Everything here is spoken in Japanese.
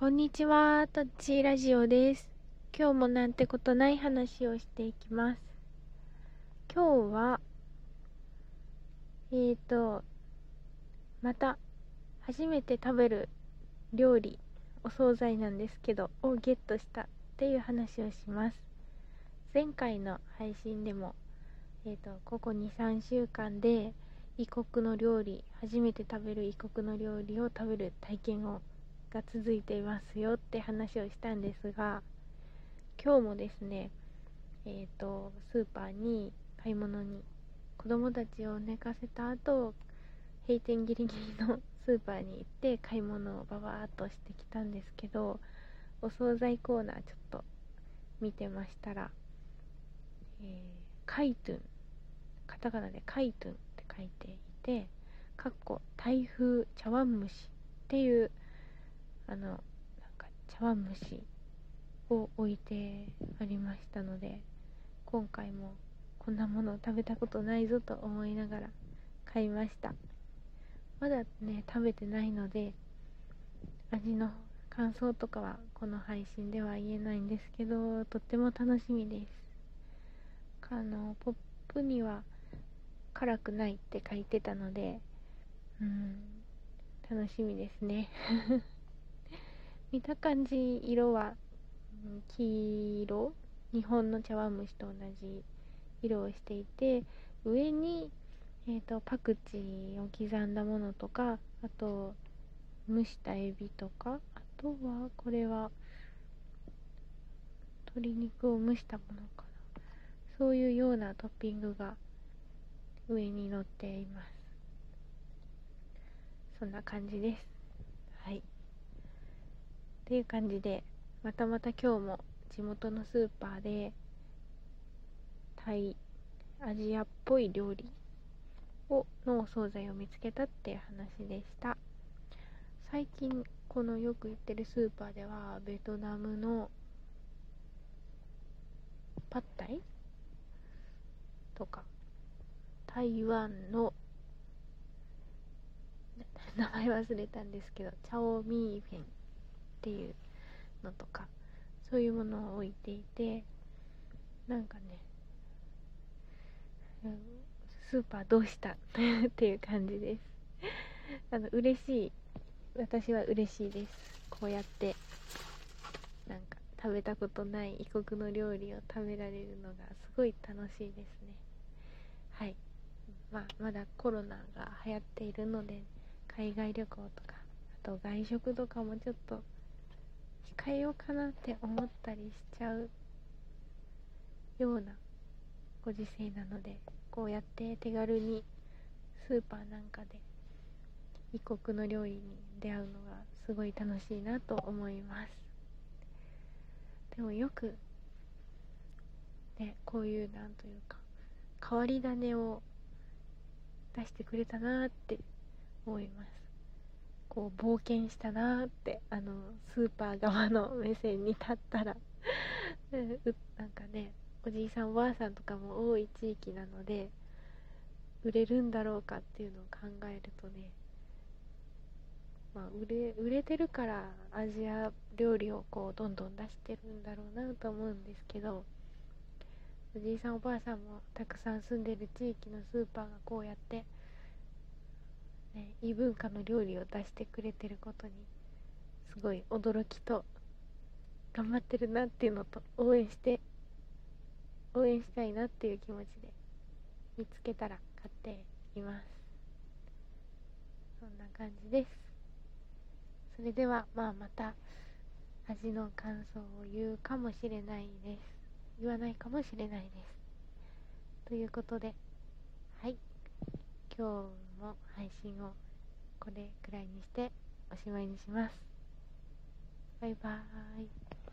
こんにちは、とっちラジオです。今日もなんてことない話をしていきます。今日は、えーと、また、初めて食べる料理、お惣菜なんですけど、をゲットしたっていう話をします。前回の配信でも、えーと、ここ2、3週間で、異国の料理、初めて食べる異国の料理を食べる体験をが続いていますよって話をしたんですが今日もですねえっ、ー、とスーパーに買い物に子供たちを寝かせた後閉店ギリギリのスーパーに行って買い物をババーっとしてきたんですけどお惣菜コーナーちょっと見てましたら、えー、カイトゥンカタカナでカイトゥンって書いていてかっこ台風茶碗蒸しっていうあのなんか茶碗蒸しを置いてありましたので今回もこんなもの食べたことないぞと思いながら買いました。まだね食べてないので味の感想とかはこの配信では言えないんですけどとっても楽しみです。あのポップには辛くないって書いてたのでうん楽しみですね。見た感じ色は黄色日本の茶碗蒸しと同じ色をしていて上に、えーと、パクチーを刻んだものとかあと蒸したエビとかあとはこれは鶏肉を蒸したものかな。そういうようなトッピングが上に乗っています。そんな感じです。はい。っていう感じでまたまた今日も地元のスーパーでタイアジアっぽい料理をのお惣菜を見つけたっていう話でした。最近このよく行ってるスーパーではベトナムのパッタイ？とか台湾の 名前忘れたんですけどチャオミーフェン。っていうのとかそういうものを置いていてなんかね、スーパーどうした？っていう感じです。あの嬉しい私は嬉しいです。こうやってなんか食べたことない異国の料理を食べられるのがすごい楽しいですね。はい。まあまだコロナが流行っているので海外旅行とかあと外食とかもちょっと控えようかなって思ったりしちゃうようなご時世なのでこうやって手軽にスーパーなんかで異国の料理に出会うのがすごい楽しいなと思います。でもよくねこういうなんというか変わり種を出してくれたなって思います。こう冒険したなってあのスーパー側の目線に立ったら なんかねおじいさんおばあさんとかも多い地域なので売れるんだろうかっていうのを考えるとねまあ売れ売れてるからアジア料理をこうどんどん出してるんだろうなと思うんですけどおじいさんおばあさんもたくさん住んでる地域のスーパーがこうやってね、異文化の料理を出してくれてることにすごい驚きと頑張ってるなっていうのと応援して応援したいなっていう気持ちで見つけたら買っています。そんな感じです。それではまあまた味の感想を言うかもしれないです。言わないかもしれないです。ということではい。今日も配信をこれくらいにしておしまいにします。バイバーイ。